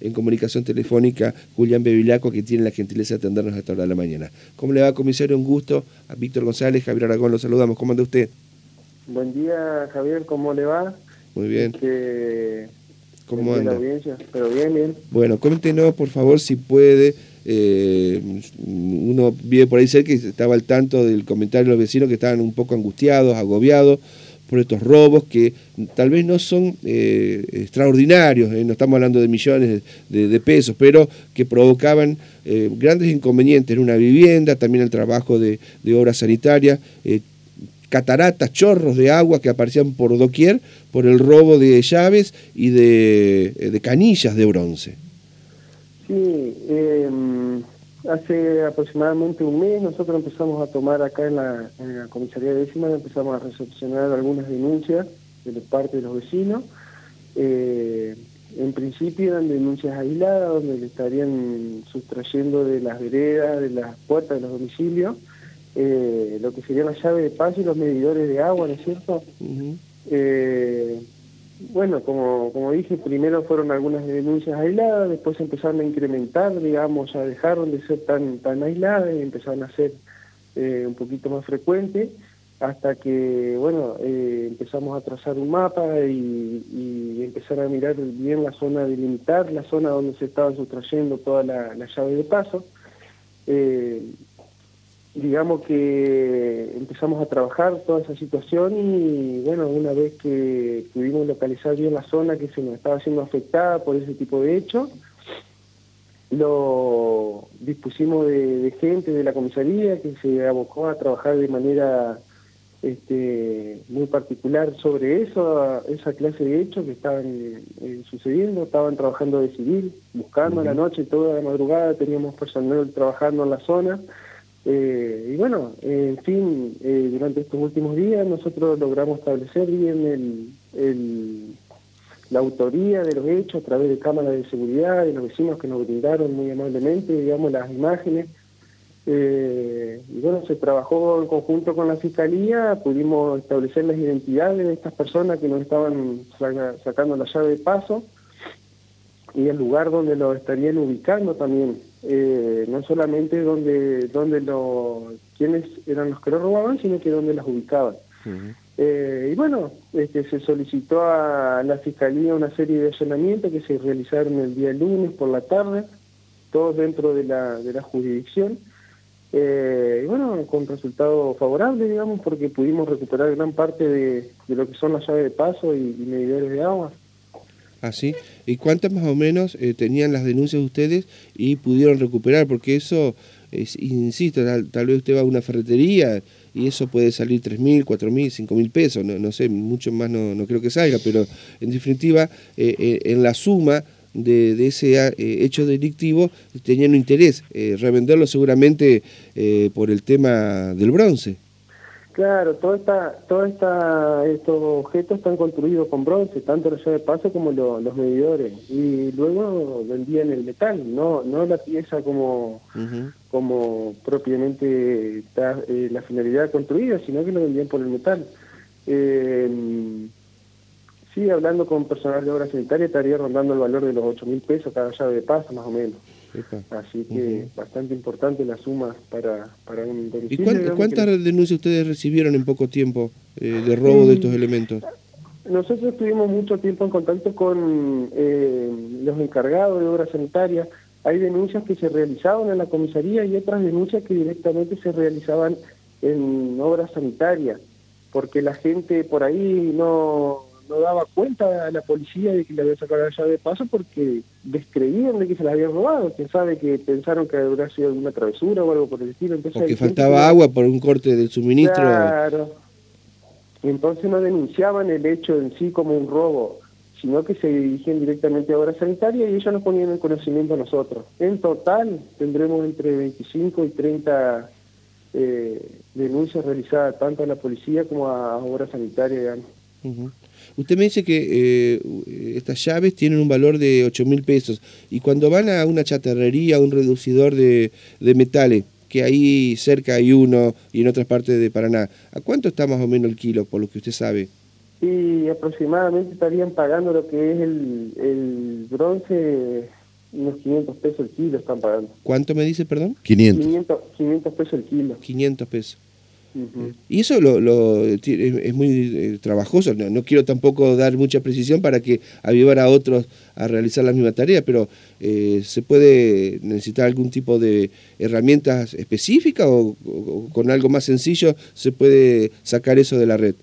en comunicación telefónica Julián Bevilaco, que tiene la gentileza de atendernos a esta hora de la mañana. ¿Cómo le va, comisario? Un gusto. A Víctor González, Javier Aragón, lo saludamos. ¿Cómo anda usted? Buen día, Javier, ¿cómo le va? Muy bien. Este, ¿Cómo anda? pero bien, bien. Bueno, coméntenos, por favor, si puede. Eh, uno vive por ahí cerca que estaba al tanto del comentario de los vecinos que estaban un poco angustiados, agobiados por estos robos que tal vez no son eh, extraordinarios, eh, no estamos hablando de millones de, pesos, pero que provocaban grandes inconvenientes en una vivienda, también el trabajo de, de obra sanitaria, cataratas, chorros de agua que aparecían por doquier por el robo de llaves y de, eh, canillas de bronce. Sí, em, hace aproximadamente un mes nosotros empezamos a tomar acá en la, comisaría de décima, empezamos a recepcionar algunas denuncias de parte de los vecinos. Eh, en principio eran denuncias aisladas donde le estarían sustrayendo de las veredas, de las puertas de los domicilios, eh, lo que sería la llave de paso y los medidores de agua, ¿no es cierto? eh, bueno, como, como dije, primero fueron algunas denuncias aisladas, después empezaron a incrementar, digamos, ya dejaron de ser tan, tan aisladas y empezaron a ser eh, un poquito más frecuentes, hasta que, bueno, eh, empezamos a trazar un mapa y, y, empezar a mirar bien la zona, delimitar la zona donde se estaban sustrayendo toda la, la llave de paso. Eh, digamos que empezamos a trabajar toda esa situación y bueno, una vez que pudimos localizar bien la zona que se nos estaba siendo afectada por ese tipo de hechos, lo dispusimos de, gente de la comisaría que se abocó a trabajar de manera este, muy particular sobre eso, esa clase de hechos que estaban eh, sucediendo, estaban trabajando de civil, buscando a la noche, toda la madrugada teníamos personal trabajando en la zona, eh, y bueno, en fin, eh, durante estos últimos días nosotros logramos establecer bien el, la autoría de los hechos a través de cámaras de seguridad, de los vecinos que nos brindaron muy amablemente, digamos, las imágenes. Eh, y bueno, se trabajó en conjunto con la Fiscalía, pudimos establecer las identidades de estas personas que nos estaban sacando la llave de paso y el lugar donde lo estarían ubicando también. Eh, no solamente donde, donde lo, quienes eran los que lo robaban, sino que donde las ubicaban. Eh, y bueno, este, se solicitó a la Fiscalía una serie de allanamientos que se realizaron el día lunes por la tarde, todos dentro de la, de la jurisdicción. Eh, y bueno, con resultado favorable, digamos, porque pudimos recuperar gran parte de, lo que son las llaves de paso y, y medidores de agua. ¿Así? ¿Ah, ¿Y cuántas más o menos eh, tenían las denuncias de ustedes y pudieron recuperar? Porque eso, es, insisto, tal, vez usted va a una ferretería y eso puede salir 3.000, 4.000, 5.000 pesos, no, no sé, mucho más no, no creo que salga, pero en definitiva, eh, eh, en la suma de, ese hecho delictivo tenían un interés, revenderlo seguramente por el tema del bronce. Claro, todo esta, todo esta, estos objetos están construidos con bronce, tanto la llave de paso como los medidores, y luego vendían el metal, no, no la pieza como, como propiamente eh, la finalidad construida, sino que lo vendían por el metal. Eh, sí, hablando con personal de obra sanitaria, estaría rondando el valor de los 8 mil pesos cada llave de paso, más o menos. Así que bastante importante la suma para, para un domicilio. ¿Y cuántas denuncias ustedes recibieron en poco tiempo eh, de robo de estos elementos? Nosotros estuvimos mucho tiempo en contacto con eh, los encargados de obra sanitaria. Hay denuncias que se realizaban en la comisaría y otras denuncias que directamente se realizaban en obra sanitaria, porque la gente por ahí no no daba cuenta a la policía de que le había sacado la llave de paso porque descreían de que se la habían robado. Quién sabe que pensaron que habría sido alguna travesura o algo por el estilo. Entonces, o que faltaba agua por un corte del suministro. Claro. Entonces no denunciaban el hecho en sí como un robo, sino que se dirigían directamente a obra sanitaria y ellos nos ponían el conocimiento a nosotros. En total tendremos entre 25 y 30 eh, denuncias realizadas tanto a la policía como a, obra sanitaria. Digamos. Usted me dice que eh, estas llaves tienen un valor de 8 mil pesos y cuando van a una chatarrería, a un reducidor de, metales, que ahí cerca hay uno y en otras partes de Paraná, ¿a cuánto está más o menos el kilo, por lo que usted sabe? Sí, aproximadamente estarían pagando lo que es el, bronce unos 500 pesos el kilo están pagando. ¿Cuánto me dice, perdón? 500. 500, 500 pesos el kilo. 500 pesos. Y eso lo, lo- es, es muy eh, trabajoso. No, no quiero tampoco dar mucha precisión para que avivar a otros a realizar la misma tarea, pero eh, ¿se puede necesitar algún tipo de herramientas específicas o, o con algo más sencillo se puede sacar eso de la red?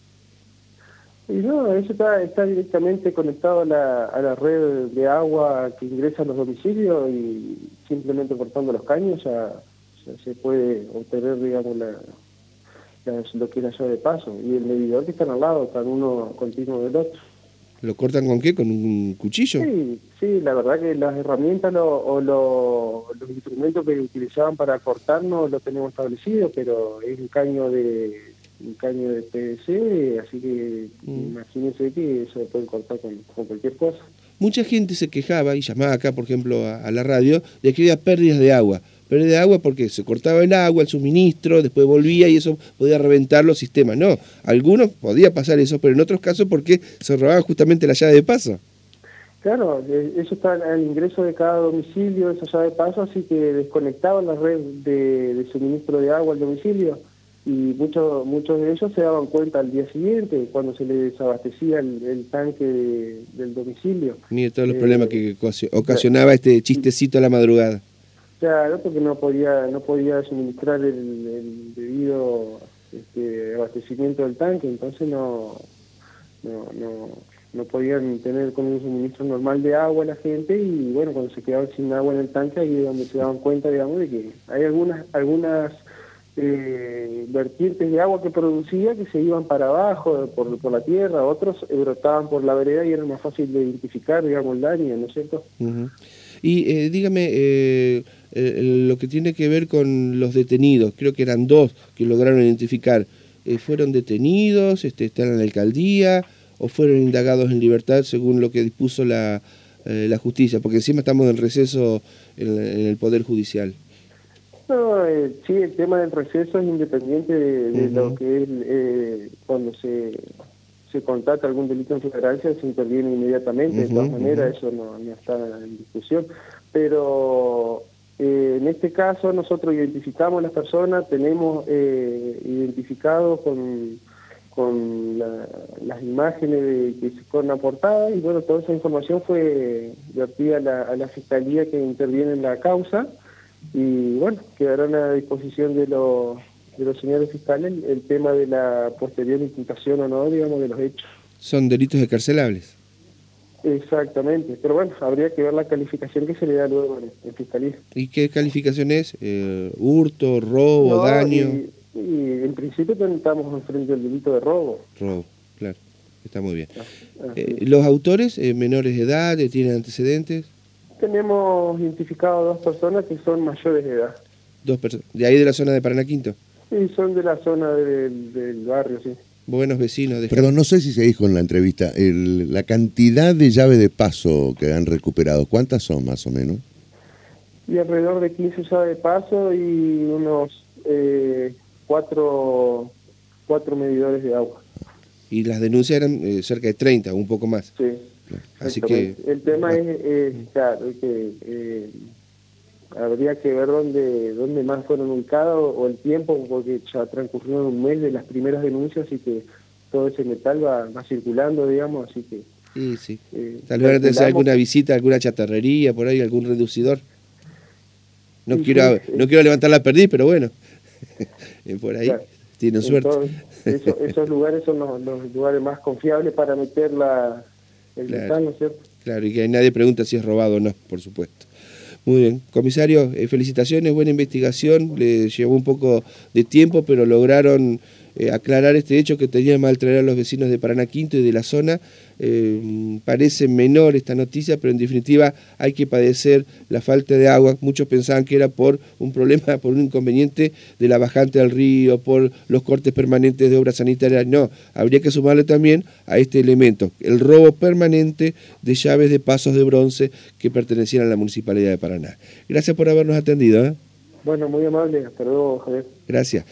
Y no, eso está, está directamente conectado a la, a la red de agua que ingresa a los domicilios y simplemente cortando los caños ya, ya se puede obtener, digamos, la, lo que es de paso. Y el medidor que están al lado, están uno continuo del otro. ¿Lo cortan con qué? ¿Con un cuchillo? Sí, sí, la verdad que las herramientas lo- o lo- los instrumentos que utilizaban para cortar no lo tenemos establecido, pero es un caño de un caño de PVC, así que Mm. imagínense que eso lo pueden cortar con, con cualquier cosa. Mucha gente se quejaba y llamaba acá, por ejemplo, a, a la radio, de que había pérdidas de agua. Pérdidas de agua porque se cortaba el agua, el suministro, después volvía y eso podía reventar los sistemas. No, algunos podía pasar eso, pero en otros casos porque se robaban justamente la llave de paso. Claro, eh, eso está al ingreso de cada domicilio, esa llave de paso, así que desconectaban la red de, de suministro de agua al domicilio y muchos muchos de ellos se daban cuenta al día siguiente cuando se les desabastecía el, el tanque de- del domicilio. Mire todos los Eh, problemas que ocasio- ocasionaba este chistecito a la madrugada. Claro, porque no podía no podía suministrar el, debido este, abastecimiento del tanque, entonces no, no, no, no podían tener con un suministro normal de agua la gente y bueno, cuando se quedaban sin agua en el tanque ahí es donde se daban cuenta, digamos, de que hay algunas algunas eh, vertientes de agua que producía que se iban para abajo por, por la tierra, otros brotaban por la vereda y era más fácil de identificar, digamos, el daño, ¿no es cierto? Ujú. Y eh, dígame, eh, eh, lo que tiene que ver con los detenidos, creo que eran dos que lograron identificar, eh, ¿fueron detenidos, este, están en la alcaldía o fueron indagados en libertad según lo que dispuso la, eh, la justicia? Porque encima estamos en receso en, en el Poder Judicial. No, eh, sí, el tema del receso es independiente de, de lo que es eh, cuando se, se contata algún delito en flagrancia, se interviene inmediatamente, de todas maneras, eso no, no está en discusión. Pero eh, en este caso nosotros identificamos a las personas, tenemos eh, identificado con, con la- las imágenes de, que se fueron aportadas y bueno, toda esa información fue vertida a la, a la fiscalía que interviene en la causa y bueno, quedarán a disposición de los, de los señores fiscales el, el tema de la posterior imputación o no, digamos, de los hechos. Son delitos escarcelables. Exactamente, pero bueno, habría que ver la calificación que se le da luego en, en fiscalía. ¿Y qué calificación es? Eh, ¿Hurto, robo, No, daño? Y, y en principio estamos enfrente del delito de robo. Robo, claro. Está muy bien. Así Eh, ¿Los autores, eh, menores de edad, eh, tienen antecedentes? Tenemos identificado dos personas que son mayores de edad. Dos personas. ¿De ahí de la zona de Paraná Quinto? Y son de la zona del, del barrio, sí. Buenos vecinos de Perdón, no sé si se dijo en la entrevista, el- la cantidad de llave de paso que han recuperado, ¿cuántas son más o menos? Y alrededor de 15 llaves de paso y unos eh, cuatro, cuatro medidores de agua. Y las denuncias eran eh, cerca de 30, un poco más. Sí. Así que. El tema es, es, claro, que eh, habría que ver dónde, dónde más fueron ubicados o el tiempo, porque ya transcurrió un mes de las primeras denuncias, así que todo ese metal va, va circulando, digamos, así que... sí, sí. eh, Tal vez van a hacer calculamos- alguna visita, alguna chatarrería, por ahí, algún reducidor. No Sí, quiero sí, sí. no quiero levantar la perdiz, pero bueno. Eh, por ahí Claro. tienen suerte. Entonces, eso- esos lugares son los, los lugares más confiables para meter la, el Claro. metal, ¿no es cierto? Claro, y que nadie pregunta si es robado o no, por supuesto. Muy bien. Comisario, eh, felicitaciones, buena investigación. Le llevó un poco de tiempo, pero lograron eh, aclarar este hecho que tenía mal traer a los vecinos de Paraná Quinto y de la zona. Eh, parece menor esta noticia, pero en definitiva hay que padecer la falta de agua. Muchos pensaban que era por un problema, por un inconveniente de la bajante del río, por los cortes permanentes de obras sanitarias. No, habría que sumarle también a este elemento, el robo permanente de llaves de pasos de bronce que pertenecían a la Municipalidad de Paraná. Gracias por habernos atendido. ¿eh? Bueno, muy amable. Hasta luego, Javier. Gracias.